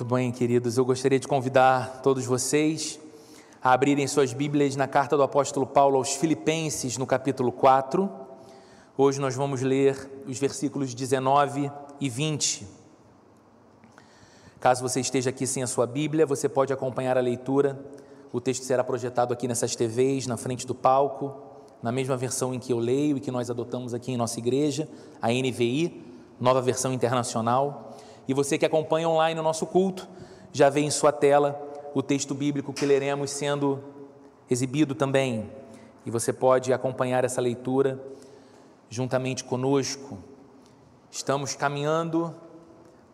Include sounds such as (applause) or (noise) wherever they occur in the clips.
Muito bem, queridos. Eu gostaria de convidar todos vocês a abrirem suas Bíblias na carta do apóstolo Paulo aos Filipenses, no capítulo 4. Hoje nós vamos ler os versículos 19 e 20. Caso você esteja aqui sem a sua Bíblia, você pode acompanhar a leitura. O texto será projetado aqui nessas TVs, na frente do palco, na mesma versão em que eu leio e que nós adotamos aqui em nossa igreja, a NVI, nova versão internacional. E você que acompanha online o nosso culto, já vê em sua tela o texto bíblico que leremos sendo exibido também. E você pode acompanhar essa leitura juntamente conosco. Estamos caminhando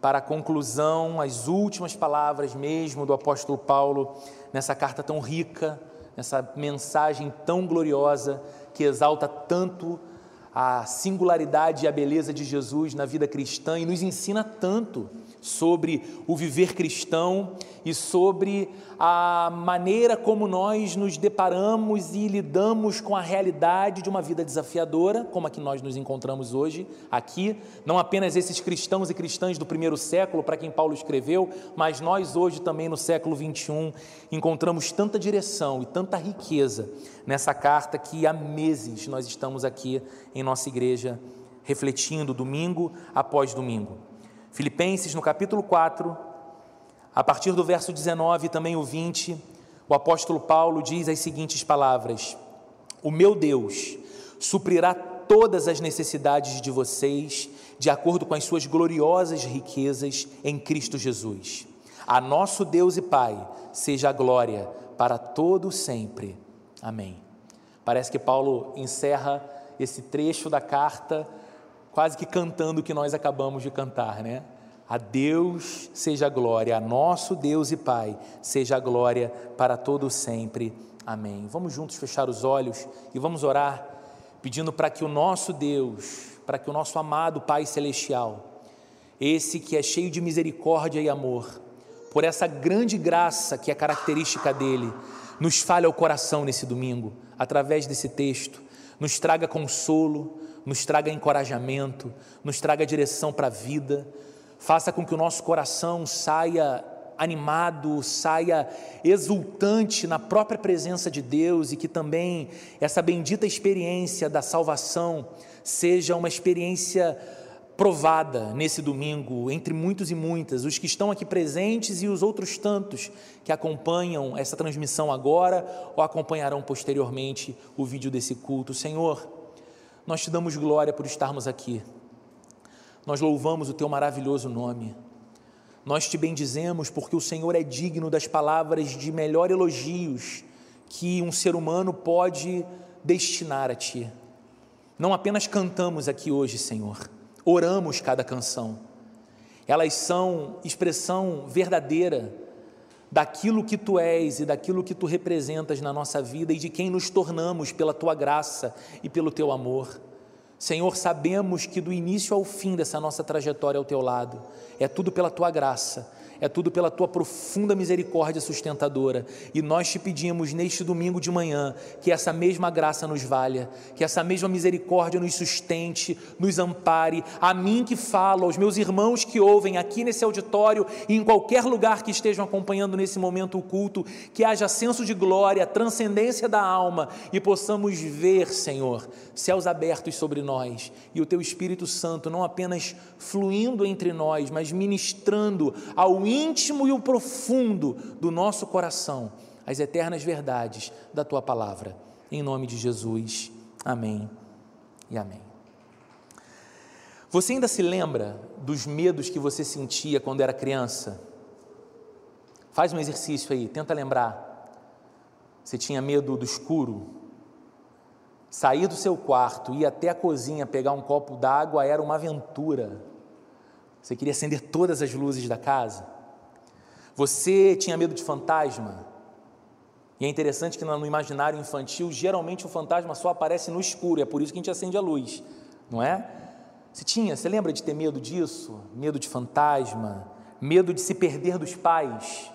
para a conclusão, as últimas palavras mesmo do apóstolo Paulo nessa carta tão rica, nessa mensagem tão gloriosa que exalta tanto a singularidade e a beleza de Jesus na vida cristã e nos ensina tanto sobre o viver cristão e sobre a maneira como nós nos deparamos e lidamos com a realidade de uma vida desafiadora, como a que nós nos encontramos hoje aqui, não apenas esses cristãos e cristãs do primeiro século, para quem Paulo escreveu, mas nós hoje também no século 21 encontramos tanta direção e tanta riqueza nessa carta que há meses nós estamos aqui em nossa igreja refletindo domingo após domingo. Filipenses no capítulo 4, a partir do verso 19 e também o 20, o apóstolo Paulo diz as seguintes palavras: O meu Deus suprirá todas as necessidades de vocês de acordo com as suas gloriosas riquezas em Cristo Jesus. A nosso Deus e Pai seja a glória para todo sempre. Amém. Parece que Paulo encerra esse trecho da carta quase que cantando o que nós acabamos de cantar, né? A Deus seja glória, a nosso Deus e Pai seja glória para todo sempre. Amém. Vamos juntos fechar os olhos e vamos orar pedindo para que o nosso Deus, para que o nosso amado Pai celestial, esse que é cheio de misericórdia e amor, por essa grande graça que é característica dele, nos fale ao coração nesse domingo, através desse texto, nos traga consolo, nos traga encorajamento, nos traga direção para a vida, faça com que o nosso coração saia animado, saia exultante na própria presença de Deus e que também essa bendita experiência da salvação seja uma experiência provada nesse domingo, entre muitos e muitas, os que estão aqui presentes e os outros tantos que acompanham essa transmissão agora ou acompanharão posteriormente o vídeo desse culto. Senhor, nós te damos glória por estarmos aqui. Nós louvamos o teu maravilhoso nome. Nós te bendizemos porque o Senhor é digno das palavras de melhor elogios que um ser humano pode destinar a ti. Não apenas cantamos aqui hoje, Senhor, oramos cada canção. Elas são expressão verdadeira daquilo que tu és e daquilo que tu representas na nossa vida e de quem nos tornamos pela tua graça e pelo teu amor. Senhor, sabemos que do início ao fim dessa nossa trajetória ao teu lado, é tudo pela tua graça, é tudo pela tua profunda misericórdia sustentadora. E nós te pedimos neste domingo de manhã que essa mesma graça nos valha, que essa mesma misericórdia nos sustente, nos ampare. A mim que falo, aos meus irmãos que ouvem aqui nesse auditório e em qualquer lugar que estejam acompanhando nesse momento o culto, que haja senso de glória, transcendência da alma e possamos ver, Senhor, céus abertos sobre nós e o teu Espírito Santo não apenas fluindo entre nós, mas ministrando ao íntimo e o profundo do nosso coração as eternas verdades da tua palavra. Em nome de Jesus. Amém e amém. Você ainda se lembra dos medos que você sentia quando era criança? Faz um exercício aí, tenta lembrar. Você tinha medo do escuro? Sair do seu quarto, ir até a cozinha pegar um copo d'água era uma aventura. Você queria acender todas as luzes da casa? Você tinha medo de fantasma? E é interessante que no imaginário infantil, geralmente o fantasma só aparece no escuro, é por isso que a gente acende a luz, não é? Você tinha, você lembra de ter medo disso? Medo de fantasma, medo de se perder dos pais.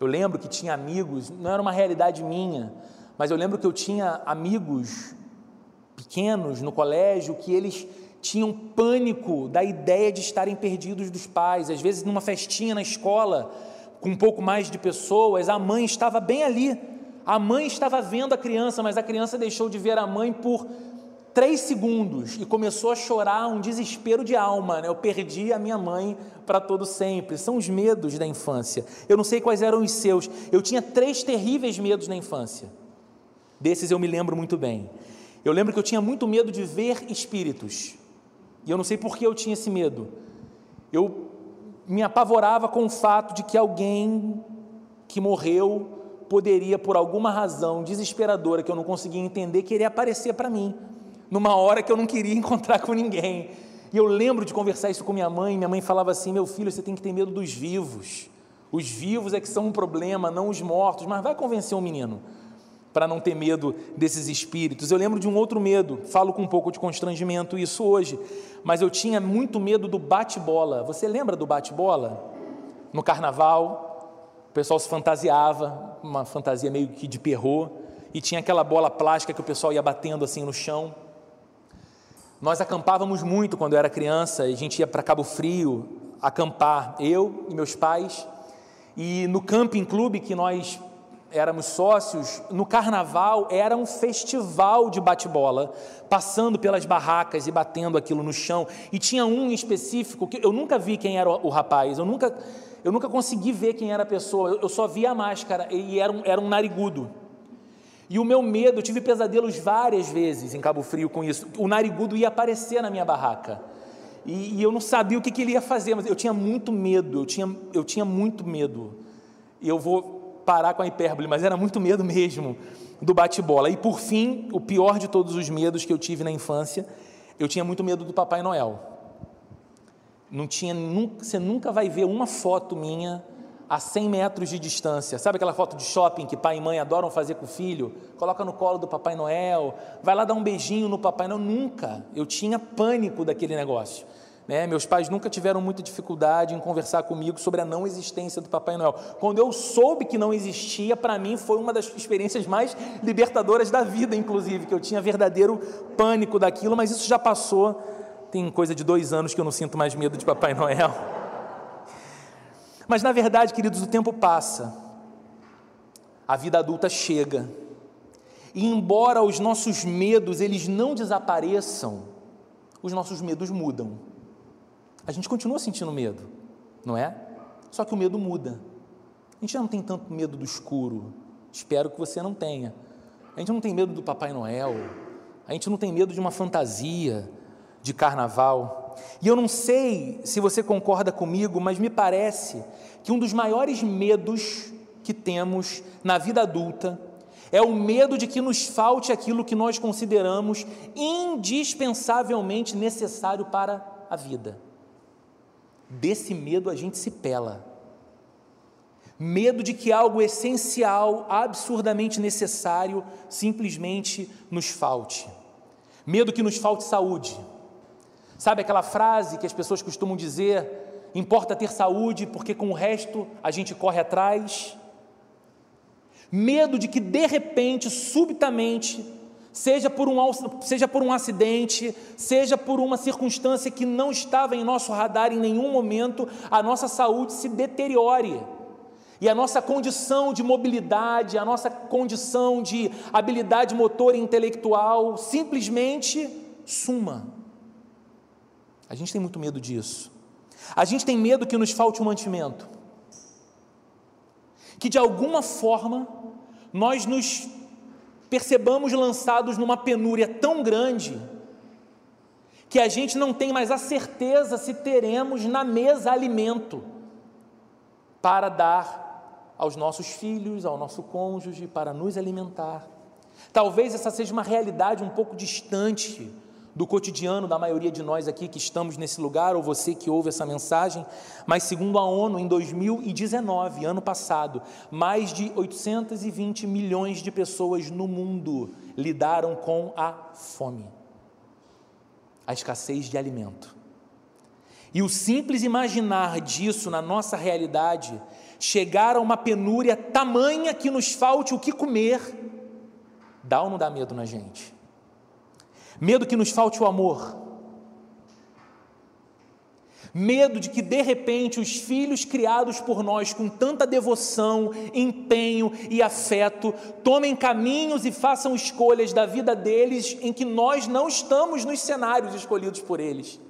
Eu lembro que tinha amigos, não era uma realidade minha, mas eu lembro que eu tinha amigos pequenos no colégio que eles tinham pânico da ideia de estarem perdidos dos pais. Às vezes, numa festinha na escola, com um pouco mais de pessoas, a mãe estava bem ali. A mãe estava vendo a criança, mas a criança deixou de ver a mãe por três segundos e começou a chorar um desespero de alma. Né? Eu perdi a minha mãe para todo sempre. São os medos da infância. Eu não sei quais eram os seus. Eu tinha três terríveis medos na infância. Desses eu me lembro muito bem. Eu lembro que eu tinha muito medo de ver espíritos. E eu não sei por que eu tinha esse medo. Eu me apavorava com o fato de que alguém que morreu poderia, por alguma razão desesperadora que eu não conseguia entender, querer aparecer para mim, numa hora que eu não queria (laughs) encontrar com ninguém. E eu lembro de conversar isso com minha mãe. Minha mãe falava assim: Meu filho, você tem que ter medo dos vivos. Os vivos é que são um problema, não os mortos. Mas vai convencer um menino para não ter medo desses espíritos. Eu lembro de um outro medo, falo com um pouco de constrangimento isso hoje, mas eu tinha muito medo do bate-bola. Você lembra do bate-bola? No carnaval, o pessoal se fantasiava, uma fantasia meio que de perrô, e tinha aquela bola plástica que o pessoal ia batendo assim no chão. Nós acampávamos muito quando eu era criança, a gente ia para Cabo Frio acampar, eu e meus pais, e no camping clube que nós éramos sócios, no carnaval era um festival de bate-bola, passando pelas barracas e batendo aquilo no chão. E tinha um em específico que eu nunca vi quem era o, rapaz, eu nunca, eu nunca consegui ver quem era a pessoa, eu, eu só via a máscara e era um, era um narigudo. E o meu medo, eu tive pesadelos várias vezes em Cabo Frio com isso. O narigudo ia aparecer na minha barraca. E, e eu não sabia o que, que, ele ia fazer, mas eu tinha muito medo, eu tinha, eu tinha muito medo. E eu vou parar com a hipérbole, mas era muito medo mesmo do bate-bola. E por fim, o pior de todos os medos que eu tive na infância, eu tinha muito medo do Papai Noel. Não tinha, nunca, você nunca vai ver uma foto minha a 100 metros de distância. Sabe aquela foto de shopping que pai e mãe adoram fazer com o filho? Coloca no colo do Papai Noel, vai lá dar um beijinho no Papai Noel. Nunca. Eu tinha pânico daquele negócio. Né? Meus pais nunca tiveram muita dificuldade em conversar comigo sobre a não existência do Papai Noel. Quando eu soube que não existia, para mim foi uma das experiências mais libertadoras da vida, inclusive, que eu tinha verdadeiro pânico daquilo, mas isso já passou. Tem coisa de dois anos que eu não sinto mais medo de Papai Noel. Mas na verdade, queridos, o tempo passa, a vida adulta chega, e embora os nossos medos eles não desapareçam, os nossos medos mudam. A gente continua sentindo medo, não é? Só que o medo muda. A gente já não tem tanto medo do escuro. Espero que você não tenha. A gente não tem medo do Papai Noel. A gente não tem medo de uma fantasia de carnaval. E eu não sei se você concorda comigo, mas me parece que um dos maiores medos que temos na vida adulta é o medo de que nos falte aquilo que nós consideramos indispensavelmente necessário para a vida. Desse medo a gente se pela. Medo de que algo essencial, absurdamente necessário, simplesmente nos falte. Medo que nos falte saúde. Sabe aquela frase que as pessoas costumam dizer: importa ter saúde, porque com o resto a gente corre atrás? Medo de que de repente, subitamente, seja por, um, seja por um acidente, seja por uma circunstância que não estava em nosso radar em nenhum momento, a nossa saúde se deteriore. E a nossa condição de mobilidade, a nossa condição de habilidade motor e intelectual simplesmente suma. A gente tem muito medo disso. A gente tem medo que nos falte um mantimento. Que de alguma forma nós nos percebamos lançados numa penúria tão grande que a gente não tem mais a certeza se teremos na mesa alimento para dar aos nossos filhos, ao nosso cônjuge, para nos alimentar. Talvez essa seja uma realidade um pouco distante do cotidiano da maioria de nós aqui que estamos nesse lugar, ou você que ouve essa mensagem, mas segundo a ONU, em 2019, ano passado, mais de 820 milhões de pessoas no mundo lidaram com a fome, a escassez de alimento. E o simples imaginar disso na nossa realidade, chegar a uma penúria tamanha que nos falte o que comer, dá ou não dá medo na gente? Medo que nos falte o amor. Medo de que de repente os filhos criados por nós com tanta devoção, empenho e afeto tomem caminhos e façam escolhas da vida deles em que nós não estamos nos cenários escolhidos por eles.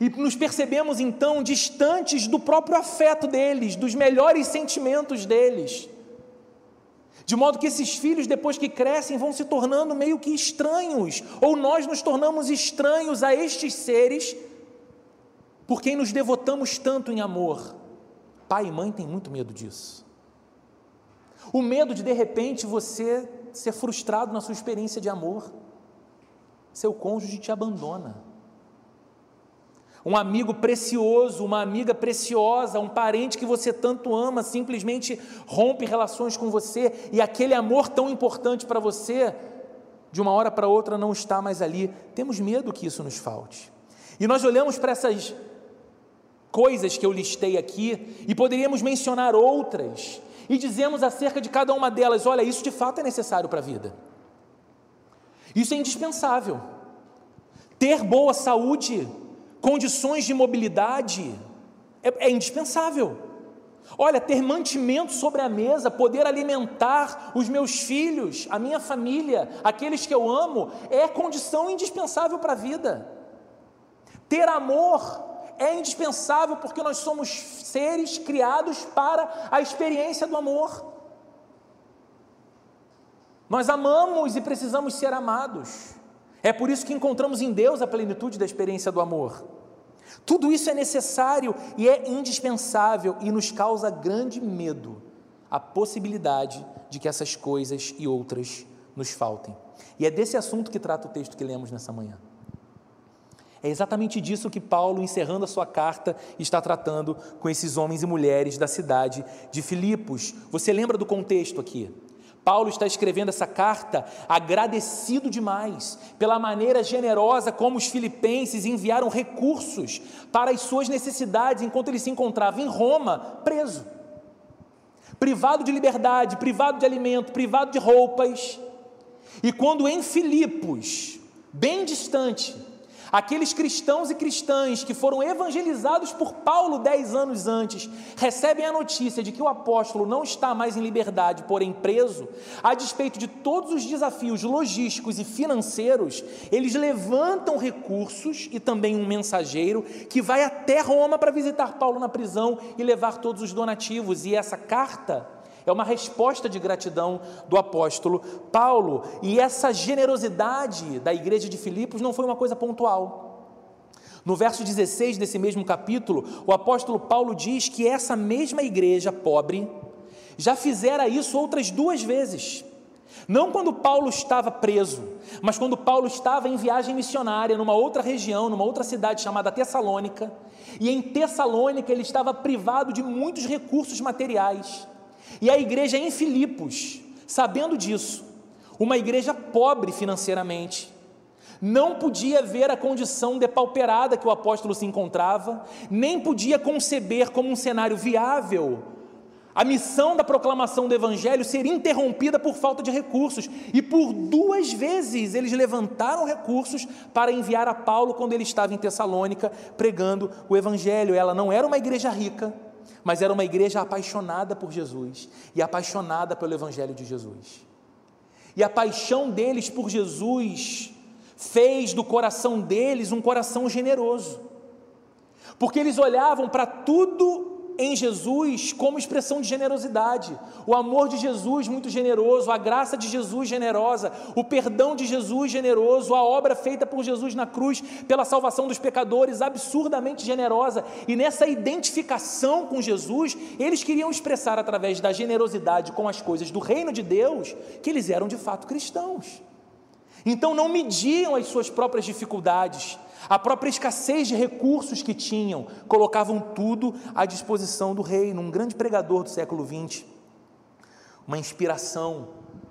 E nos percebemos então distantes do próprio afeto deles, dos melhores sentimentos deles. De modo que esses filhos, depois que crescem, vão se tornando meio que estranhos, ou nós nos tornamos estranhos a estes seres por quem nos devotamos tanto em amor. Pai e mãe têm muito medo disso. O medo de de repente você ser frustrado na sua experiência de amor. Seu cônjuge te abandona. Um amigo precioso, uma amiga preciosa, um parente que você tanto ama, simplesmente rompe relações com você e aquele amor tão importante para você, de uma hora para outra não está mais ali. Temos medo que isso nos falte. E nós olhamos para essas coisas que eu listei aqui, e poderíamos mencionar outras, e dizemos acerca de cada uma delas: olha, isso de fato é necessário para a vida, isso é indispensável. Ter boa saúde, condições de mobilidade, é, é indispensável. Olha, ter mantimento sobre a mesa, poder alimentar os meus filhos, a minha família, aqueles que eu amo, é condição indispensável para a vida. Ter amor é indispensável porque nós somos seres criados para a experiência do amor. Nós amamos e precisamos ser amados. É por isso que encontramos em Deus a plenitude da experiência do amor. Tudo isso é necessário e é indispensável e nos causa grande medo a possibilidade de que essas coisas e outras nos faltem. E é desse assunto que trata o texto que lemos nessa manhã. É exatamente disso que Paulo, encerrando a sua carta, está tratando com esses homens e mulheres da cidade de Filipos. Você lembra do contexto aqui? Paulo está escrevendo essa carta agradecido demais pela maneira generosa como os filipenses enviaram recursos para as suas necessidades enquanto ele se encontrava em Roma, preso, privado de liberdade, privado de alimento, privado de roupas. E quando em Filipos, bem distante, Aqueles cristãos e cristãs que foram evangelizados por Paulo dez anos antes recebem a notícia de que o apóstolo não está mais em liberdade, porém preso, a despeito de todos os desafios logísticos e financeiros, eles levantam recursos e também um mensageiro que vai até Roma para visitar Paulo na prisão e levar todos os donativos. E essa carta é uma resposta de gratidão do apóstolo Paulo. E essa generosidade da igreja de Filipos não foi uma coisa pontual. No verso 16 desse mesmo capítulo, o apóstolo Paulo diz que essa mesma igreja pobre já fizera isso outras duas vezes. Não quando Paulo estava preso, mas quando Paulo estava em viagem missionária numa outra região, numa outra cidade chamada Tessalônica, e em Tessalônica ele estava privado de muitos recursos materiais. E a igreja em Filipos, sabendo disso, uma igreja pobre financeiramente, não podia ver a condição depauperada que o apóstolo se encontrava, nem podia conceber como um cenário viável a missão da proclamação do evangelho ser interrompida por falta de recursos. E por duas vezes eles levantaram recursos para enviar a Paulo quando ele estava em Tessalônica pregando o evangelho. Ela não era uma igreja rica, mas era uma igreja apaixonada por Jesus e apaixonada pelo Evangelho de Jesus. E a paixão deles por Jesus fez do coração deles um coração generoso, porque eles olhavam para tudo em Jesus como expressão de generosidade. O amor de Jesus muito generoso, a graça de Jesus generosa, o perdão de Jesus generoso, a obra feita por Jesus na cruz pela salvação dos pecadores absurdamente generosa. E nessa identificação com Jesus, eles queriam expressar através da generosidade com as coisas do reino de Deus que eles eram de fato cristãos. Então não mediam as suas próprias dificuldades, a própria escassez de recursos que tinham, colocavam tudo à disposição do reino. Um grande pregador do século XX, uma inspiração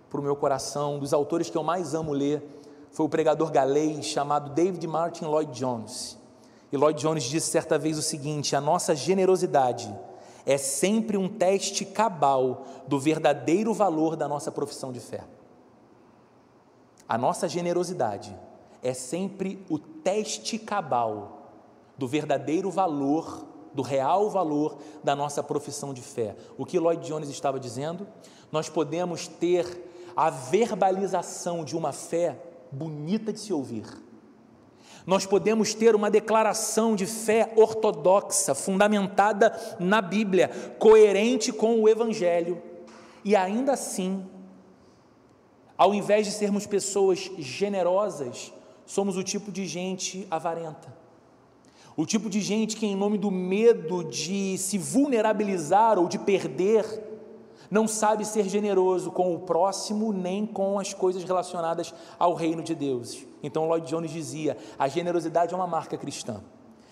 para o meu coração, um dos autores que eu mais amo ler, foi o pregador galês chamado David Martin Lloyd Jones. E Lloyd Jones disse certa vez o seguinte: a nossa generosidade é sempre um teste cabal do verdadeiro valor da nossa profissão de fé. A nossa generosidade é sempre o teste cabal do verdadeiro valor, do real valor da nossa profissão de fé. O que Lloyd Jones estava dizendo? Nós podemos ter a verbalização de uma fé bonita de se ouvir. Nós podemos ter uma declaração de fé ortodoxa, fundamentada na Bíblia, coerente com o Evangelho, e ainda assim, ao invés de sermos pessoas generosas, somos o tipo de gente avarenta. O tipo de gente que, em nome do medo de se vulnerabilizar ou de perder, não sabe ser generoso com o próximo nem com as coisas relacionadas ao reino de Deus. Então, Lloyd Jones dizia: a generosidade é uma marca cristã.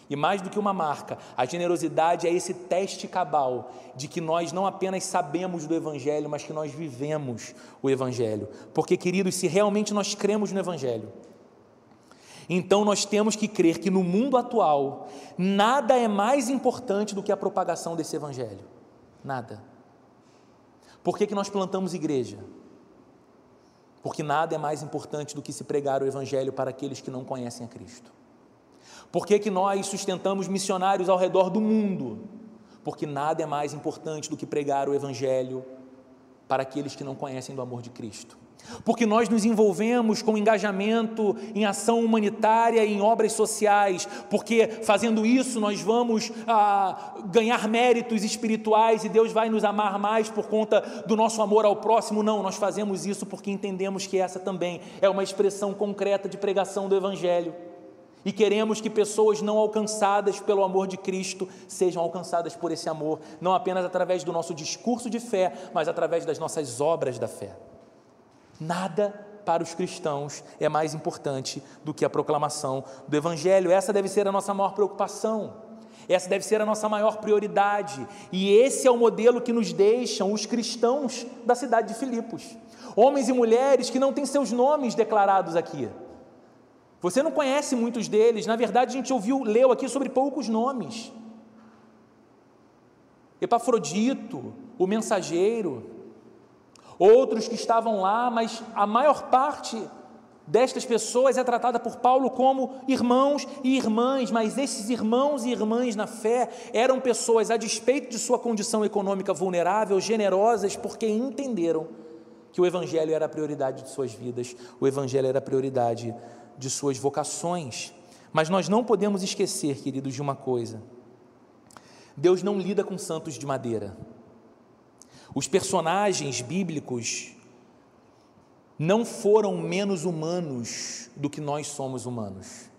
E mais do que uma marca, a generosidade é esse teste cabal de que nós não apenas sabemos do Evangelho, mas que nós vivemos o Evangelho. Porque, queridos, se realmente nós cremos no Evangelho, então nós temos que crer que no mundo atual, nada é mais importante do que a propagação desse Evangelho. Nada. Por que, que nós plantamos igreja? Porque nada é mais importante do que se pregar o Evangelho para aqueles que não conhecem a Cristo. Por que, que nós sustentamos missionários ao redor do mundo? Porque nada é mais importante do que pregar o Evangelho para aqueles que não conhecem do amor de Cristo. Porque nós nos envolvemos com engajamento em ação humanitária e em obras sociais, porque fazendo isso nós vamos ah, ganhar méritos espirituais e Deus vai nos amar mais por conta do nosso amor ao próximo. Não, nós fazemos isso porque entendemos que essa também é uma expressão concreta de pregação do Evangelho e queremos que pessoas não alcançadas pelo amor de Cristo sejam alcançadas por esse amor, não apenas através do nosso discurso de fé, mas através das nossas obras da fé. Nada para os cristãos é mais importante do que a proclamação do Evangelho. Essa deve ser a nossa maior preocupação. Essa deve ser a nossa maior prioridade. E esse é o modelo que nos deixam os cristãos da cidade de Filipos. Homens e mulheres que não têm seus nomes declarados aqui você não conhece muitos deles, na verdade a gente ouviu, leu aqui sobre poucos nomes. Epafrodito, o mensageiro, outros que estavam lá, mas a maior parte destas pessoas é tratada por Paulo como irmãos e irmãs, mas esses irmãos e irmãs na fé eram pessoas, a despeito de sua condição econômica vulnerável, generosas, porque entenderam que o Evangelho era a prioridade de suas vidas, o Evangelho era a prioridade de suas vocações. Mas nós não podemos esquecer, queridos, de uma coisa: Deus não lida com santos de madeira. Os personagens bíblicos não foram menos humanos do que nós somos humanos.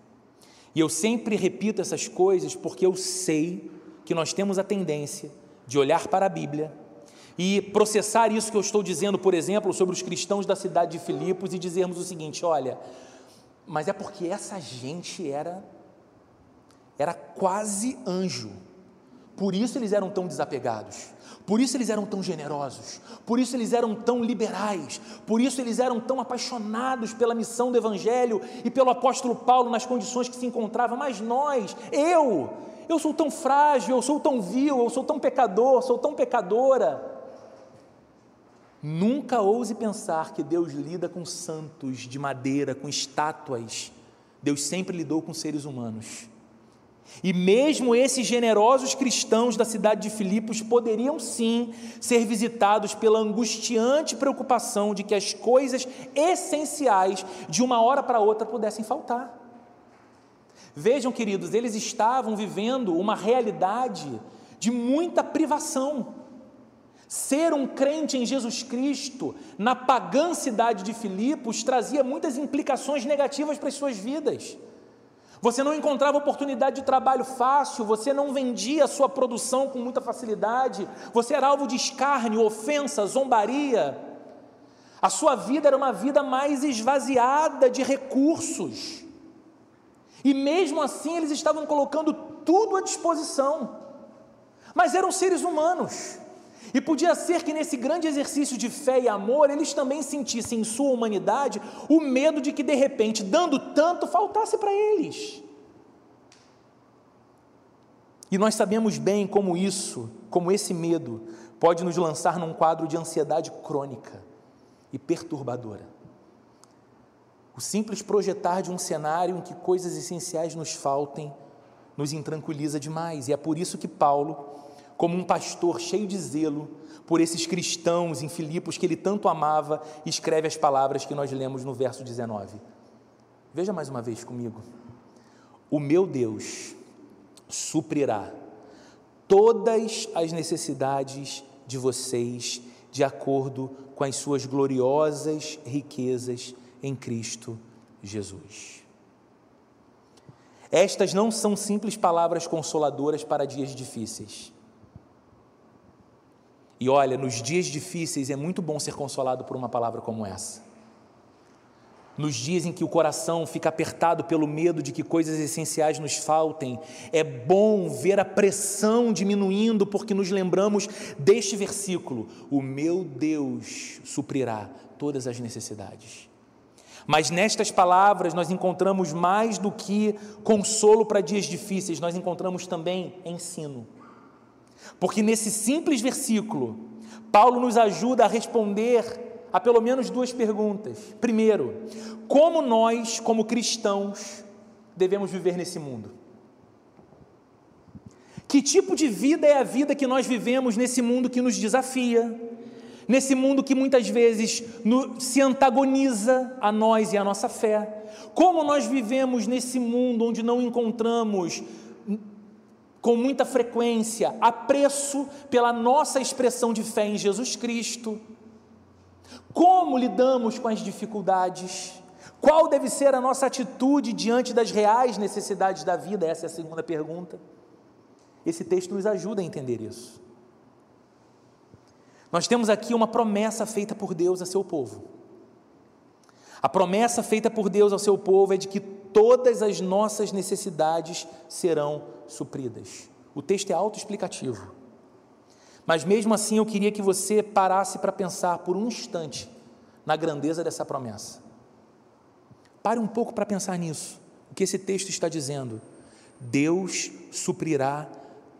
E eu sempre repito essas coisas porque eu sei que nós temos a tendência de olhar para a Bíblia e processar isso que eu estou dizendo, por exemplo, sobre os cristãos da cidade de Filipos e dizermos o seguinte: olha, mas é porque essa gente era era quase anjo. Por isso eles eram tão desapegados. Por isso eles eram tão generosos, por isso eles eram tão liberais, por isso eles eram tão apaixonados pela missão do Evangelho e pelo apóstolo Paulo nas condições que se encontrava. Mas nós, eu, eu sou tão frágil, eu sou tão vil, eu sou tão pecador, sou tão pecadora. Nunca ouse pensar que Deus lida com santos de madeira, com estátuas. Deus sempre lidou com seres humanos. E mesmo esses generosos cristãos da cidade de Filipos poderiam sim ser visitados pela angustiante preocupação de que as coisas essenciais de uma hora para outra pudessem faltar. Vejam, queridos, eles estavam vivendo uma realidade de muita privação. Ser um crente em Jesus Cristo, na pagã cidade de Filipos, trazia muitas implicações negativas para as suas vidas. Você não encontrava oportunidade de trabalho fácil, você não vendia a sua produção com muita facilidade, você era alvo de escárnio, ofensa, zombaria. A sua vida era uma vida mais esvaziada de recursos. E mesmo assim eles estavam colocando tudo à disposição. Mas eram seres humanos. E podia ser que nesse grande exercício de fé e amor, eles também sentissem em sua humanidade o medo de que de repente, dando tanto, faltasse para eles. E nós sabemos bem como isso, como esse medo, pode nos lançar num quadro de ansiedade crônica e perturbadora. O simples projetar de um cenário em que coisas essenciais nos faltem nos intranquiliza demais, e é por isso que Paulo, como um pastor cheio de zelo por esses cristãos em Filipos que ele tanto amava, escreve as palavras que nós lemos no verso 19. Veja mais uma vez comigo. O meu Deus suprirá todas as necessidades de vocês de acordo com as suas gloriosas riquezas em Cristo Jesus. Estas não são simples palavras consoladoras para dias difíceis. E olha, nos dias difíceis é muito bom ser consolado por uma palavra como essa. Nos dias em que o coração fica apertado pelo medo de que coisas essenciais nos faltem, é bom ver a pressão diminuindo, porque nos lembramos deste versículo: O meu Deus suprirá todas as necessidades. Mas nestas palavras nós encontramos mais do que consolo para dias difíceis, nós encontramos também ensino. Porque nesse simples versículo, Paulo nos ajuda a responder a pelo menos duas perguntas. Primeiro, como nós, como cristãos, devemos viver nesse mundo? Que tipo de vida é a vida que nós vivemos nesse mundo que nos desafia, nesse mundo que muitas vezes no, se antagoniza a nós e a nossa fé. Como nós vivemos nesse mundo onde não encontramos com muita frequência apreço pela nossa expressão de fé em Jesus Cristo? Como lidamos com as dificuldades? Qual deve ser a nossa atitude diante das reais necessidades da vida? Essa é a segunda pergunta. Esse texto nos ajuda a entender isso. Nós temos aqui uma promessa feita por Deus a seu povo. A promessa feita por Deus ao seu povo é de que todas as nossas necessidades serão supridas. O texto é autoexplicativo. Mas mesmo assim eu queria que você parasse para pensar por um instante na grandeza dessa promessa. Pare um pouco para pensar nisso. O que esse texto está dizendo? Deus suprirá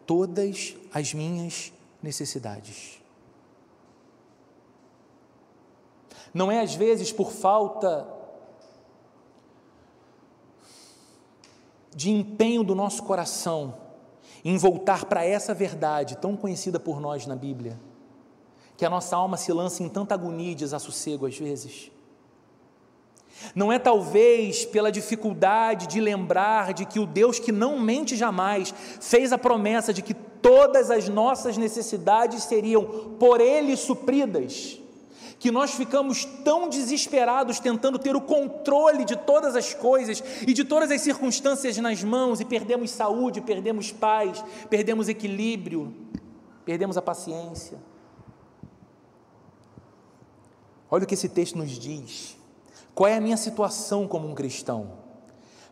todas as minhas necessidades. Não é às vezes por falta de empenho do nosso coração em voltar para essa verdade tão conhecida por nós na Bíblia, que a nossa alma se lança em tanta agonia e desassossego às vezes. Não é talvez pela dificuldade de lembrar de que o Deus que não mente jamais fez a promessa de que todas as nossas necessidades seriam por Ele supridas que nós ficamos tão desesperados tentando ter o controle de todas as coisas e de todas as circunstâncias nas mãos e perdemos saúde, perdemos paz, perdemos equilíbrio, perdemos a paciência. Olha o que esse texto nos diz. Qual é a minha situação como um cristão?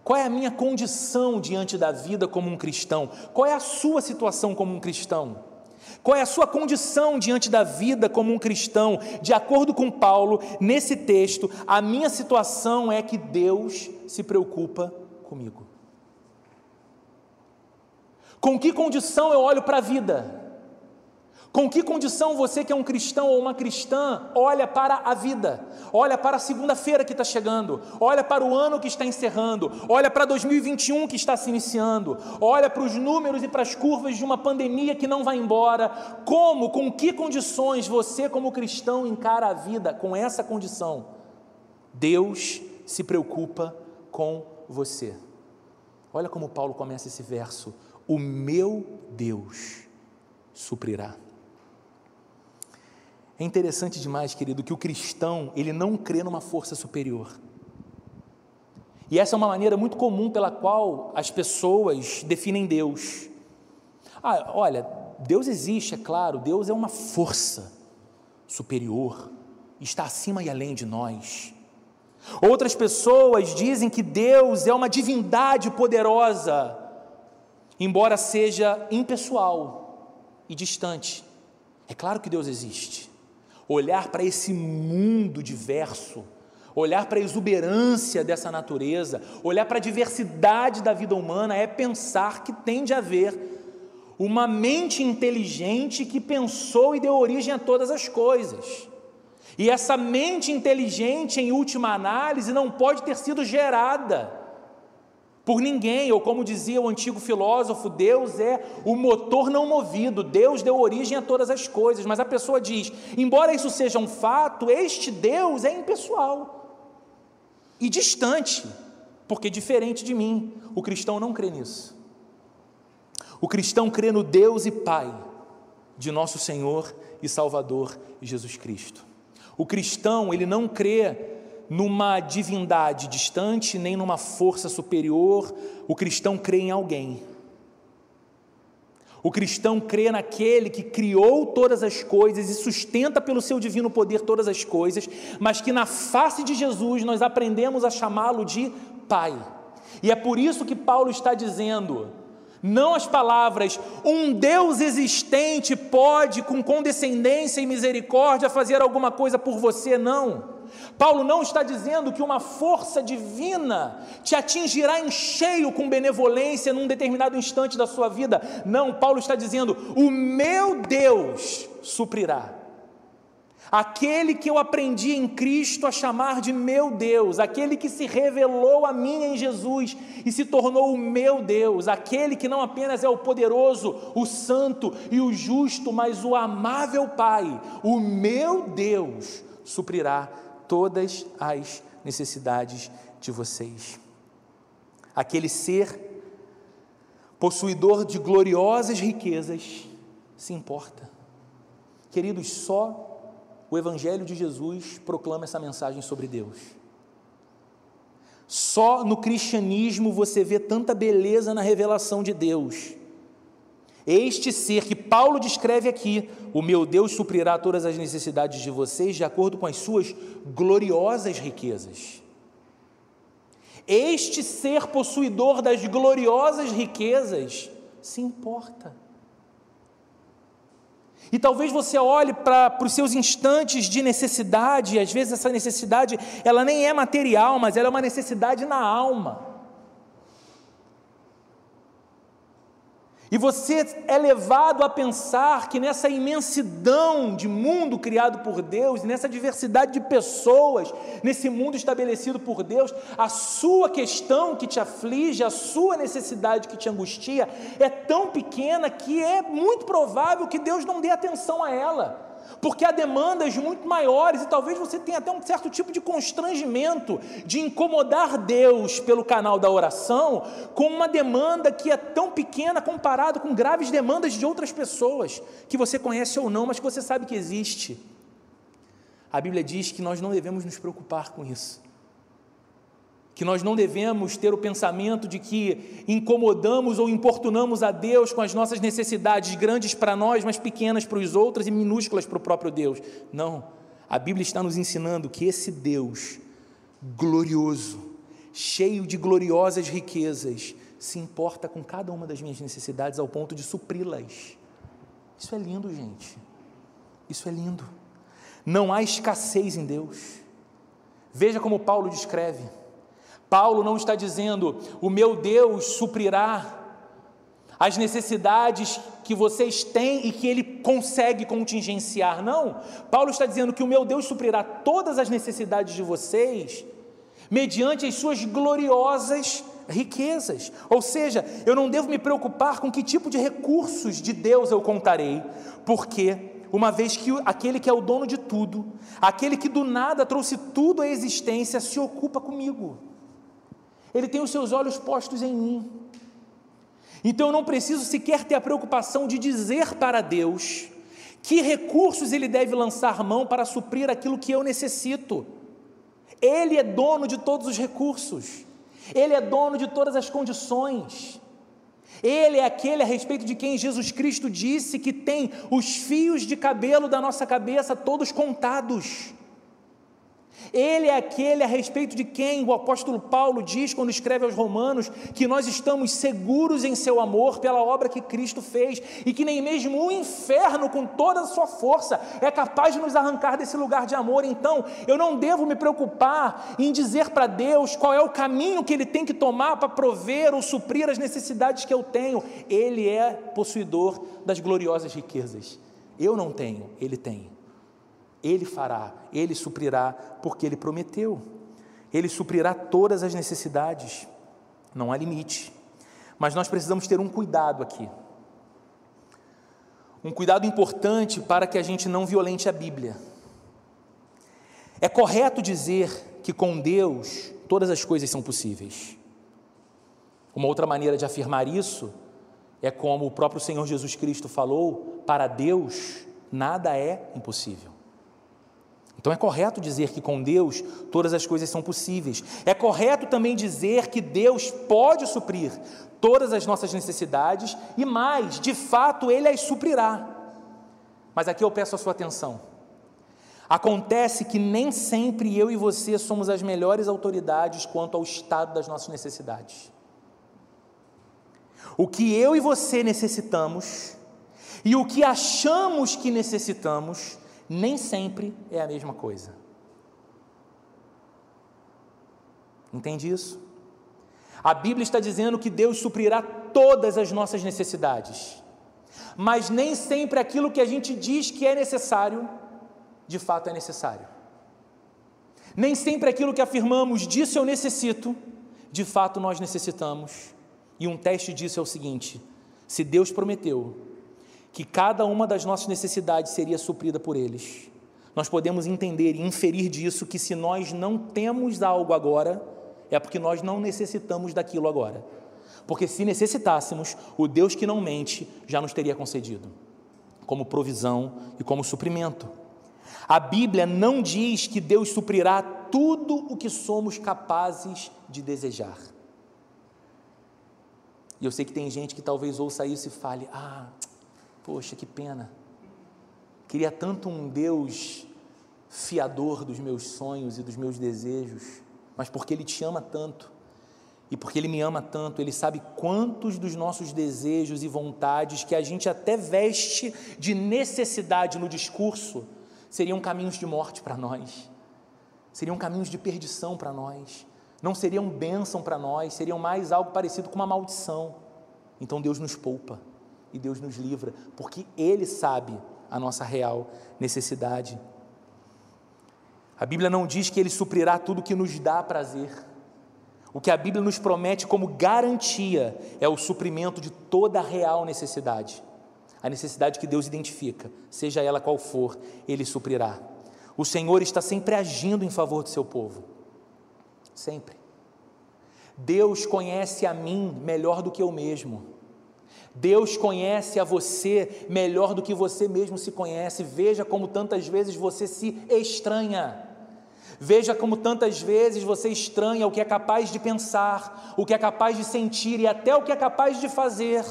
Qual é a minha condição diante da vida como um cristão? Qual é a sua situação como um cristão? Qual é a sua condição diante da vida como um cristão? De acordo com Paulo, nesse texto, a minha situação é que Deus se preocupa comigo. Com que condição eu olho para a vida? Com que condição você que é um cristão ou uma cristã olha para a vida, olha para a segunda-feira que está chegando, olha para o ano que está encerrando, olha para 2021 que está se iniciando, olha para os números e para as curvas de uma pandemia que não vai embora. Como, com que condições você, como cristão, encara a vida com essa condição? Deus se preocupa com você. Olha como Paulo começa esse verso: O meu Deus suprirá. É interessante demais, querido, que o cristão, ele não crê numa força superior. E essa é uma maneira muito comum pela qual as pessoas definem Deus. Ah, olha, Deus existe, é claro, Deus é uma força superior, está acima e além de nós. Outras pessoas dizem que Deus é uma divindade poderosa, embora seja impessoal e distante. É claro que Deus existe olhar para esse mundo diverso, olhar para a exuberância dessa natureza, olhar para a diversidade da vida humana, é pensar que tem de haver uma mente inteligente que pensou e deu origem a todas as coisas. E essa mente inteligente, em última análise, não pode ter sido gerada por ninguém, ou como dizia o antigo filósofo, Deus é o motor não movido, Deus deu origem a todas as coisas, mas a pessoa diz: embora isso seja um fato, este Deus é impessoal e distante, porque diferente de mim, o cristão não crê nisso. O cristão crê no Deus e Pai de nosso Senhor e Salvador Jesus Cristo. O cristão, ele não crê numa divindade distante, nem numa força superior. O cristão crê em alguém. O cristão crê naquele que criou todas as coisas e sustenta pelo seu divino poder todas as coisas, mas que na face de Jesus nós aprendemos a chamá-lo de Pai. E é por isso que Paulo está dizendo: não as palavras, um Deus existente pode, com condescendência e misericórdia, fazer alguma coisa por você, não. Paulo não está dizendo que uma força divina te atingirá em cheio com benevolência num determinado instante da sua vida. Não, Paulo está dizendo: o meu Deus suprirá. Aquele que eu aprendi em Cristo a chamar de meu Deus, aquele que se revelou a mim em Jesus e se tornou o meu Deus, aquele que não apenas é o poderoso, o santo e o justo, mas o amável Pai, o meu Deus suprirá todas as necessidades de vocês. Aquele ser possuidor de gloriosas riquezas se importa. Queridos, só o Evangelho de Jesus proclama essa mensagem sobre Deus. Só no cristianismo você vê tanta beleza na revelação de Deus. Este ser que Paulo descreve aqui, o meu Deus suprirá todas as necessidades de vocês de acordo com as suas gloriosas riquezas. Este ser possuidor das gloriosas riquezas se importa. E talvez você olhe para os seus instantes de necessidade, e às vezes essa necessidade, ela nem é material, mas ela é uma necessidade na alma. E você é levado a pensar que nessa imensidão de mundo criado por Deus, nessa diversidade de pessoas, nesse mundo estabelecido por Deus, a sua questão que te aflige, a sua necessidade que te angustia, é tão pequena que é muito provável que Deus não dê atenção a ela porque há demandas muito maiores e talvez você tenha até um certo tipo de constrangimento de incomodar Deus pelo canal da oração com uma demanda que é tão pequena comparado com graves demandas de outras pessoas que você conhece ou não, mas que você sabe que existe. A Bíblia diz que nós não devemos nos preocupar com isso que nós não devemos ter o pensamento de que incomodamos ou importunamos a Deus com as nossas necessidades grandes para nós, mas pequenas para os outros e minúsculas para o próprio Deus. Não. A Bíblia está nos ensinando que esse Deus glorioso, cheio de gloriosas riquezas, se importa com cada uma das minhas necessidades ao ponto de supri-las. Isso é lindo, gente. Isso é lindo. Não há escassez em Deus. Veja como Paulo descreve. Paulo não está dizendo, o meu Deus suprirá as necessidades que vocês têm e que Ele consegue contingenciar. Não. Paulo está dizendo que o meu Deus suprirá todas as necessidades de vocês mediante as suas gloriosas riquezas. Ou seja, eu não devo me preocupar com que tipo de recursos de Deus eu contarei, porque uma vez que aquele que é o dono de tudo, aquele que do nada trouxe tudo à existência, se ocupa comigo. Ele tem os seus olhos postos em mim. Então eu não preciso sequer ter a preocupação de dizer para Deus que recursos Ele deve lançar mão para suprir aquilo que eu necessito. Ele é dono de todos os recursos, Ele é dono de todas as condições. Ele é aquele a respeito de quem Jesus Cristo disse que tem os fios de cabelo da nossa cabeça todos contados. Ele é aquele a respeito de quem o apóstolo Paulo diz quando escreve aos Romanos que nós estamos seguros em seu amor pela obra que Cristo fez e que nem mesmo o inferno, com toda a sua força, é capaz de nos arrancar desse lugar de amor. Então, eu não devo me preocupar em dizer para Deus qual é o caminho que Ele tem que tomar para prover ou suprir as necessidades que eu tenho. Ele é possuidor das gloriosas riquezas. Eu não tenho, Ele tem. Ele fará, Ele suprirá, porque Ele prometeu. Ele suprirá todas as necessidades Não há limite. Mas nós precisamos ter um cuidado aqui. Um cuidado importante para que a gente não violente a Bíblia. É correto dizer que com Deus todas as coisas são possíveis. Uma outra maneira de afirmar isso é como o próprio Senhor Jesus Cristo falou: para Deus nada é impossível. Então é correto dizer que com Deus todas as coisas são possíveis. É correto também dizer que Deus pode suprir todas as nossas necessidades e mais, de fato, Ele as suprirá. Mas aqui eu peço a sua atenção. Acontece que nem sempre eu e você somos as melhores autoridades quanto ao estado das nossas necessidades. O que eu e você necessitamos e o que achamos que necessitamos nem sempre é a mesma coisa. Entende isso? A Bíblia está dizendo que Deus suprirá todas as nossas necessidades, mas nem sempre aquilo que a gente diz que é necessário, de fato é necessário. Nem sempre aquilo que afirmamos, disso eu necessito, de fato nós necessitamos. E um teste disso é o seguinte: se Deus prometeu que cada uma das nossas necessidades seria suprida por eles. Nós podemos entender e inferir disso que se nós não temos algo agora, é porque nós não necessitamos daquilo agora. Porque se necessitássemos, o Deus que não mente já nos teria concedido, como provisão e como suprimento. A Bíblia não diz que Deus suprirá tudo o que somos capazes de desejar. E eu sei que tem gente que talvez ouça isso e fale: ah, Poxa, que pena. Queria tanto um Deus fiador dos meus sonhos e dos meus desejos, mas porque Ele te ama tanto e porque Ele me ama tanto, Ele sabe quantos dos nossos desejos e vontades que a gente até veste de necessidade no discurso seriam caminhos de morte para nós, seriam caminhos de perdição para nós, não seriam bênção para nós, seriam mais algo parecido com uma maldição. Então Deus nos poupa e Deus nos livra, porque Ele sabe a nossa real necessidade. A Bíblia não diz que Ele suprirá tudo que nos dá prazer. O que a Bíblia nos promete como garantia é o suprimento de toda real necessidade. A necessidade que Deus identifica, seja ela qual for, Ele suprirá. O Senhor está sempre agindo em favor do seu povo. Sempre. Deus conhece a mim melhor do que eu mesmo. Deus conhece a você melhor do que você mesmo se conhece. Veja como tantas vezes você se estranha. Veja como tantas vezes você estranha o que é capaz de pensar, o que é capaz de sentir e até o que é capaz de fazer.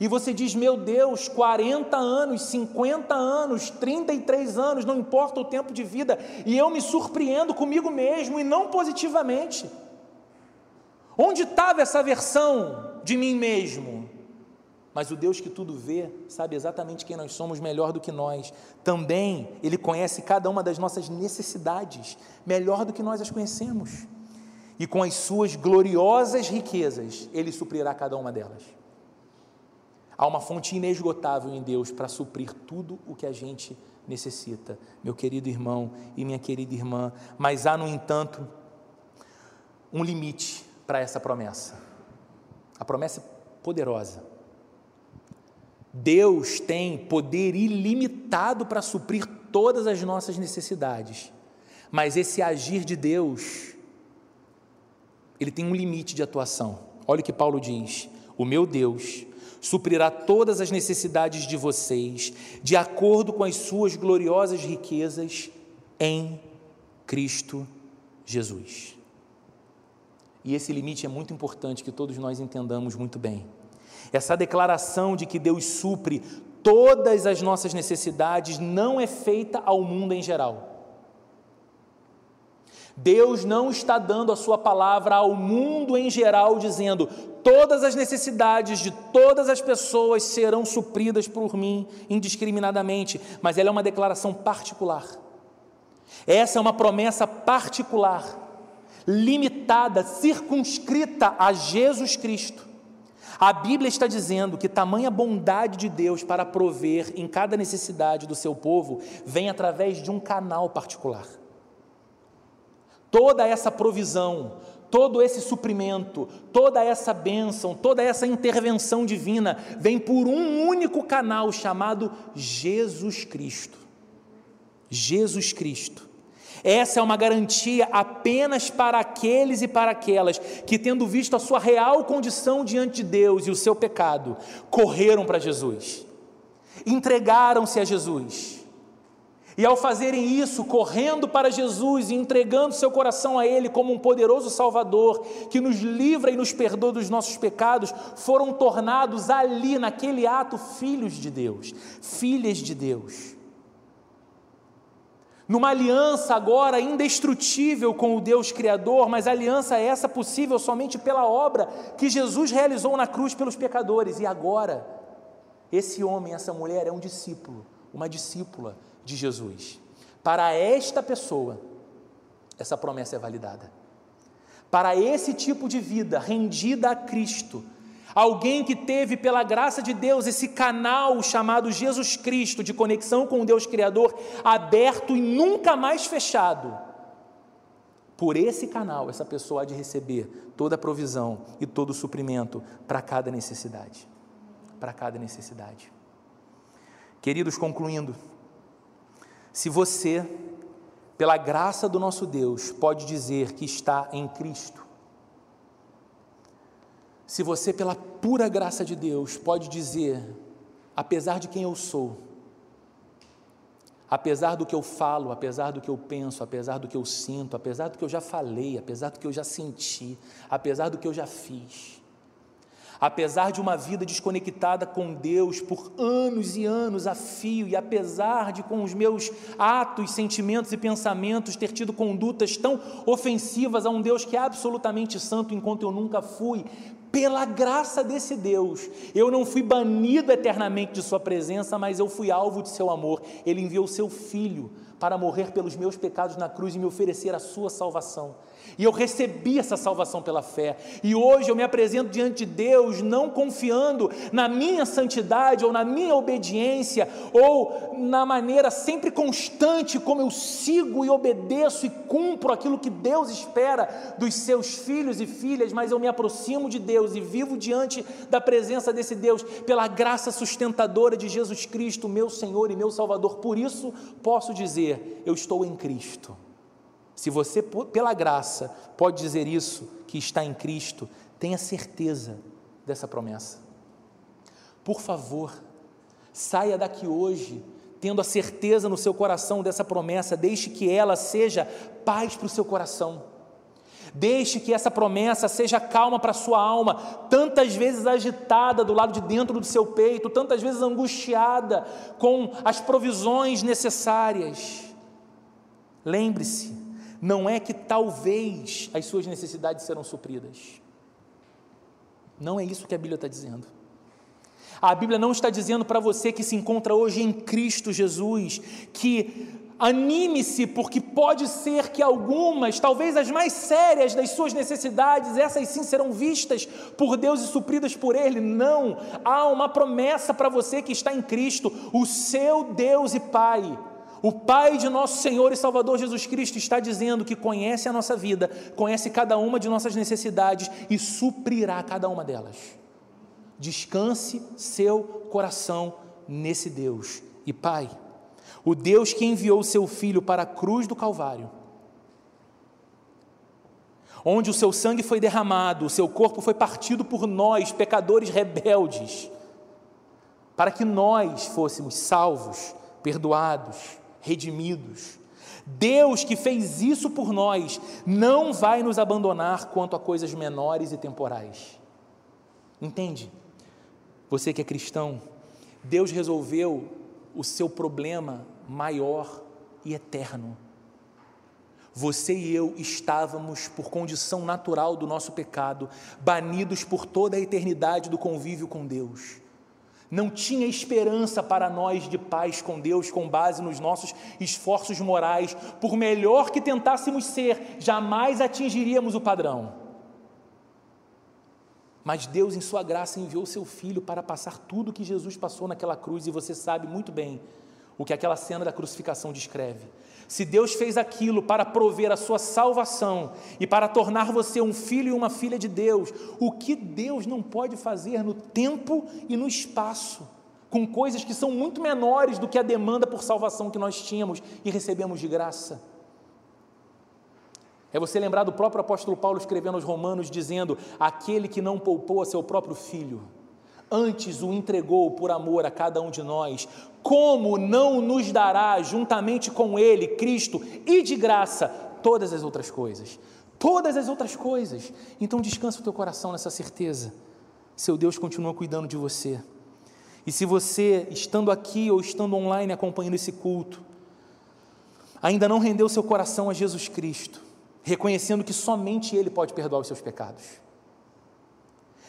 E você diz: Meu Deus, 40 anos, 50 anos, 33 anos, não importa o tempo de vida, e eu me surpreendo comigo mesmo e não positivamente. Onde estava essa versão de mim mesmo? Mas o Deus que tudo vê sabe exatamente quem nós somos melhor do que nós. Também Ele conhece cada uma das nossas necessidades melhor do que nós as conhecemos. E com as suas gloriosas riquezas, Ele suprirá cada uma delas. Há uma fonte inesgotável em Deus para suprir tudo o que a gente necessita, meu querido irmão e minha querida irmã. Mas há, no entanto, um limite para essa promessa. A promessa é poderosa. Deus tem poder ilimitado para suprir todas as nossas necessidades, mas esse agir de Deus, ele tem um limite de atuação. Olha o que Paulo diz: O meu Deus suprirá todas as necessidades de vocês, de acordo com as suas gloriosas riquezas em Cristo Jesus. E esse limite é muito importante que todos nós entendamos muito bem. Essa declaração de que Deus supre todas as nossas necessidades não é feita ao mundo em geral. Deus não está dando a sua palavra ao mundo em geral, dizendo: todas as necessidades de todas as pessoas serão supridas por mim indiscriminadamente, mas ela é uma declaração particular. Essa é uma promessa particular limitada, circunscrita a Jesus Cristo. A Bíblia está dizendo que tamanha bondade de Deus para prover em cada necessidade do seu povo vem através de um canal particular. Toda essa provisão, todo esse suprimento, toda essa bênção, toda essa intervenção divina vem por um único canal chamado Jesus Cristo. Jesus Cristo. Essa é uma garantia apenas para aqueles e para aquelas que, tendo visto a sua real condição diante de Deus e o seu pecado, correram para Jesus, entregaram-se a Jesus. E ao fazerem isso, correndo para Jesus e entregando seu coração a Ele como um poderoso Salvador, que nos livra e nos perdoa dos nossos pecados, foram tornados ali, naquele ato, filhos de Deus, filhas de Deus. Numa aliança agora indestrutível com o Deus Criador, mas aliança essa possível somente pela obra que Jesus realizou na cruz pelos pecadores. E agora, esse homem, essa mulher é um discípulo, uma discípula de Jesus. Para esta pessoa, essa promessa é validada. Para esse tipo de vida rendida a Cristo, alguém que teve, pela graça de Deus, esse canal chamado Jesus Cristo de conexão com o Deus Criador aberto e nunca mais fechado. Por esse canal, essa pessoa há de receber toda a provisão e todo o suprimento para cada necessidade. Para cada necessidade. Queridos, concluindo, se você, pela graça do nosso Deus, pode dizer que está em Cristo, se você, pela pura graça de Deus, pode dizer, apesar de quem eu sou, apesar do que eu falo, apesar do que eu penso, apesar do que eu sinto, apesar do que eu já falei, apesar do que eu já senti, apesar do que eu já fiz, apesar de uma vida desconectada com Deus por anos e anos a fio, e apesar de com os meus atos, sentimentos e pensamentos ter tido condutas tão ofensivas a um Deus que é absolutamente santo enquanto eu nunca fui, pela graça desse Deus, eu não fui banido eternamente de Sua presença, mas eu fui alvo de Seu amor. Ele enviou Seu Filho para morrer pelos meus pecados na cruz e me oferecer a Sua salvação. E eu recebi essa salvação pela fé. E hoje eu me apresento diante de Deus não confiando na minha santidade ou na minha obediência ou na maneira sempre constante como eu sigo e obedeço e cumpro aquilo que Deus espera dos seus filhos e filhas, mas eu me aproximo de Deus e vivo diante da presença desse Deus pela graça sustentadora de Jesus Cristo, meu Senhor e meu Salvador. Por isso posso dizer, eu estou em Cristo. Se você, pela graça, pode dizer isso, que está em Cristo, tenha certeza dessa promessa. Por favor, saia daqui hoje tendo a certeza no seu coração dessa promessa, deixe que ela seja paz para o seu coração. Deixe que essa promessa seja calma para a sua alma, tantas vezes agitada do lado de dentro do seu peito, tantas vezes angustiada com as provisões necessárias. Lembre-se, não é que talvez as suas necessidades serão supridas. Não é isso que a Bíblia está dizendo. A Bíblia não está dizendo para você que se encontra hoje em Cristo Jesus que anime-se, porque pode ser que algumas, talvez as mais sérias das suas necessidades, essas sim serão vistas por Deus e supridas por Ele. Não, há uma promessa para você que está em Cristo, o seu Deus e Pai o Pai de nosso Senhor e Salvador Jesus Cristo está dizendo que conhece a nossa vida, conhece cada uma de nossas necessidades e suprirá cada uma delas. Descanse seu coração nesse Deus. E Pai, o Deus que enviou seu Filho para a cruz do Calvário, onde o seu sangue foi derramado, o seu corpo foi partido por nós, pecadores rebeldes, para que nós fôssemos salvos, perdoados, redimidos. Deus que fez isso por nós não vai nos abandonar quanto a coisas menores e temporais. Entende? Você que é cristão, Deus resolveu o seu problema maior e eterno. Você e eu estávamos, por condição natural do nosso pecado, banidos por toda a eternidade do convívio com Deus não tinha esperança para nós de paz com Deus com base nos nossos esforços morais, por melhor que tentássemos ser, jamais atingiríamos o padrão. Mas Deus, em Sua graça, enviou Seu Filho para passar tudo que Jesus passou naquela cruz, e você sabe muito bem o que aquela cena da crucificação descreve. Se Deus fez aquilo para prover a sua salvação e para tornar você um filho e uma filha de Deus, o que Deus não pode fazer no tempo e no espaço, com coisas que são muito menores do que a demanda por salvação que nós tínhamos e recebemos de graça? É você lembrar do próprio apóstolo Paulo escrevendo aos Romanos, dizendo: Aquele que não poupou a seu próprio filho, antes o entregou por amor a cada um de nós, como não nos dará juntamente com ele, Cristo, e de graça, todas as outras coisas? Todas as outras coisas. Então descansa o teu coração nessa certeza. Seu Deus continua cuidando de você. E se você, estando aqui ou estando online acompanhando esse culto, ainda não rendeu seu coração a Jesus Cristo, reconhecendo que somente Ele pode perdoar os seus pecados,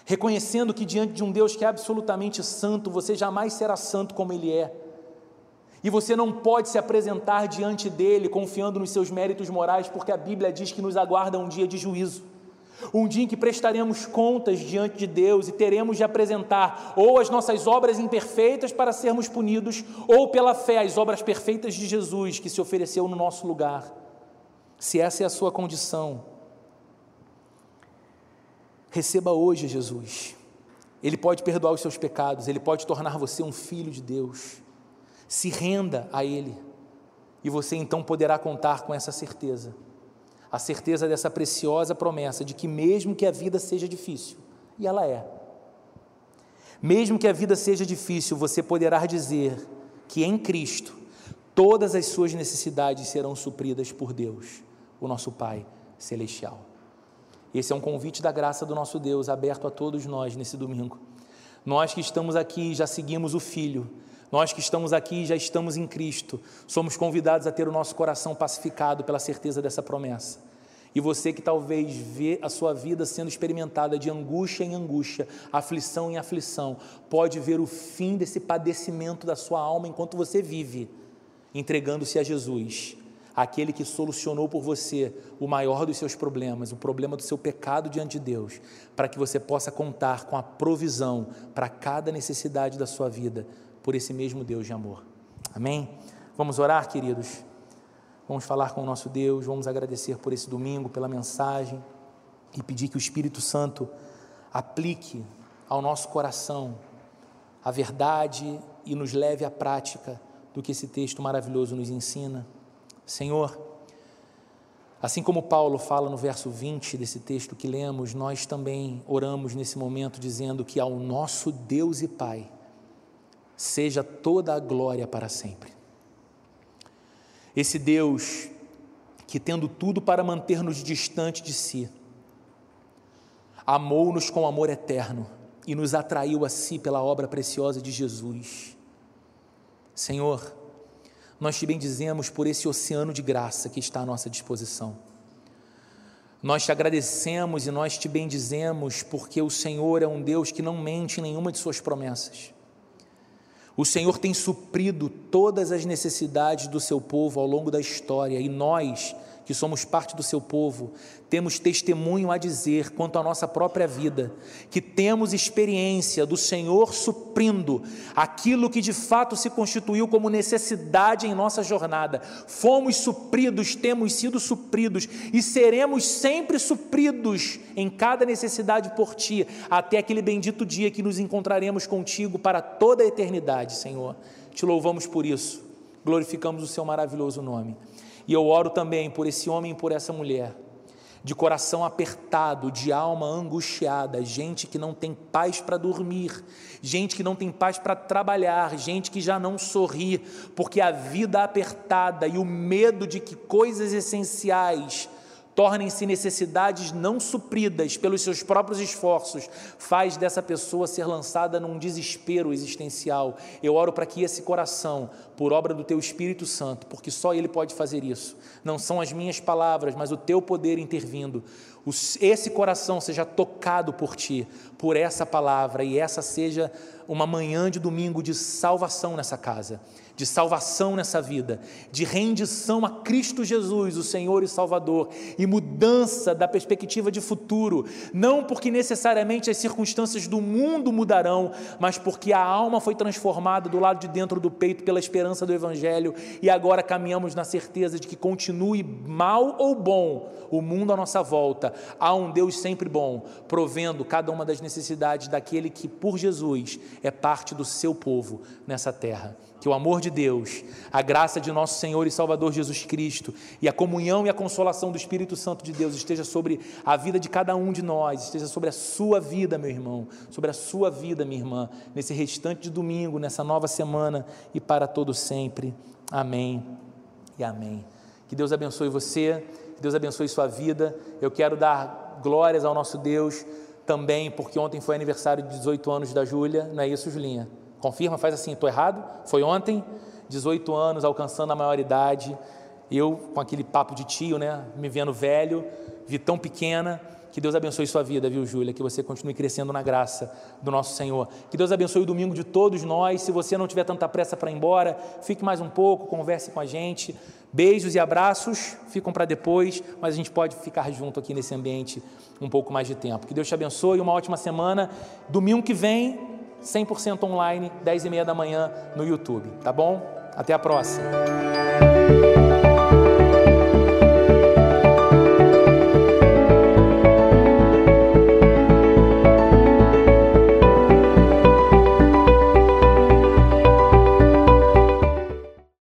reconhecendo que diante de um Deus que é absolutamente santo, você jamais será santo como Ele é, e você não pode se apresentar diante dele confiando nos seus méritos morais, porque a Bíblia diz que nos aguarda um dia de juízo. Um dia em que prestaremos contas diante de Deus e teremos de apresentar ou as nossas obras imperfeitas para sermos punidos, ou pela fé as obras perfeitas de Jesus que se ofereceu no nosso lugar. Se essa é a sua condição, receba hoje Jesus. Ele pode perdoar os seus pecados, ele pode tornar você um filho de Deus. Se renda a Ele, e você então poderá contar com essa certeza a certeza dessa preciosa promessa de que, mesmo que a vida seja difícil, e ela é, mesmo que a vida seja difícil, você poderá dizer que em Cristo todas as suas necessidades serão supridas por Deus, o nosso Pai Celestial. Esse é um convite da graça do nosso Deus aberto a todos nós nesse domingo. Nós que estamos aqui já seguimos o Filho, nós que estamos aqui já estamos em Cristo, somos convidados a ter o nosso coração pacificado pela certeza dessa promessa. E você que talvez vê a sua vida sendo experimentada de angústia em angústia, aflição em aflição, pode ver o fim desse padecimento da sua alma enquanto você vive, entregando-se a Jesus, aquele que solucionou por você o maior dos seus problemas, o problema do seu pecado diante de Deus, para que você possa contar com a provisão para cada necessidade da sua vida, por esse mesmo Deus de amor. Amém? Vamos orar, queridos? Vamos falar com o nosso Deus, vamos agradecer por esse domingo, pela mensagem e pedir que o Espírito Santo aplique ao nosso coração a verdade e nos leve à prática do que esse texto maravilhoso nos ensina. Senhor, assim como Paulo fala no verso 20 desse texto que lemos, nós também oramos nesse momento dizendo que ao nosso Deus e Pai seja toda a glória para sempre. Esse Deus que, tendo tudo para manter-nos distante de si, amou-nos com amor eterno e nos atraiu a si pela obra preciosa de Jesus. Senhor, nós te bendizemos por esse oceano de graça que está à nossa disposição. Nós te agradecemos e nós te bendizemos porque o Senhor é um Deus que não mente em nenhuma de suas promessas. O Senhor tem suprido todas as necessidades do seu povo ao longo da história e nós, que somos parte do seu povo, temos testemunho a dizer quanto à nossa própria vida, que temos experiência do Senhor suprindo aquilo que de fato se constituiu como necessidade em nossa jornada. Fomos supridos, temos sido supridos e seremos sempre supridos em cada necessidade por Ti, até aquele bendito dia que nos encontraremos contigo para toda a eternidade, Senhor. Te louvamos por isso, glorificamos o Seu maravilhoso nome. E eu oro também por esse homem e por essa mulher, de coração apertado, de alma angustiada, gente que não tem paz para dormir, gente que não tem paz para trabalhar, gente que já não sorri, porque a vida apertada e o medo de que coisas essenciais tornem-se necessidades não supridas pelos seus próprios esforços, faz dessa pessoa ser lançada num desespero existencial. Eu oro para que esse coração, por obra do teu Espírito Santo, porque só ele pode fazer isso, não são as minhas palavras, mas o teu poder intervindo, esse coração seja tocado por ti, por essa palavra, e essa seja uma manhã de domingo de salvação nessa casa de salvação nessa vida, de rendição a Cristo Jesus, o Senhor e Salvador, e mudança da perspectiva de futuro, não porque necessariamente as circunstâncias do mundo mudarão, mas porque a alma foi transformada do lado de dentro do peito pela esperança do Evangelho e agora caminhamos na certeza de que continue mal ou bom o mundo à nossa volta, há um Deus sempre bom, provendo cada uma das necessidades daquele que, por Jesus, é parte do seu povo nessa terra que o amor de Deus, a graça de nosso Senhor e Salvador Jesus Cristo e a comunhão e a consolação do Espírito Santo de Deus esteja sobre a vida de cada um de nós, esteja sobre a sua vida, meu irmão, sobre a sua vida, minha irmã, nesse restante de domingo, nessa nova semana e para todo sempre. Amém e amém. Que Deus abençoe você, que Deus abençoe sua vida. Eu quero dar glórias ao nosso Deus também, porque ontem foi aniversário de 18 anos da Júlia, não é isso, Julinha? Confirma, faz assim, estou errado? Foi ontem, 18 anos, alcançando a maioridade. Eu, com aquele papo de tio, né? Me vendo velho, vi tão pequena. Que Deus abençoe sua vida, viu, Júlia? Que você continue crescendo na graça do nosso Senhor. Que Deus abençoe o domingo de todos nós. Se você não tiver tanta pressa para ir embora, fique mais um pouco, converse com a gente. Beijos e abraços ficam para depois, mas a gente pode ficar junto aqui nesse ambiente um pouco mais de tempo. Que Deus te abençoe, uma ótima semana. Domingo que vem, 100% online, 10 e meia da manhã no YouTube, tá bom? Até a próxima.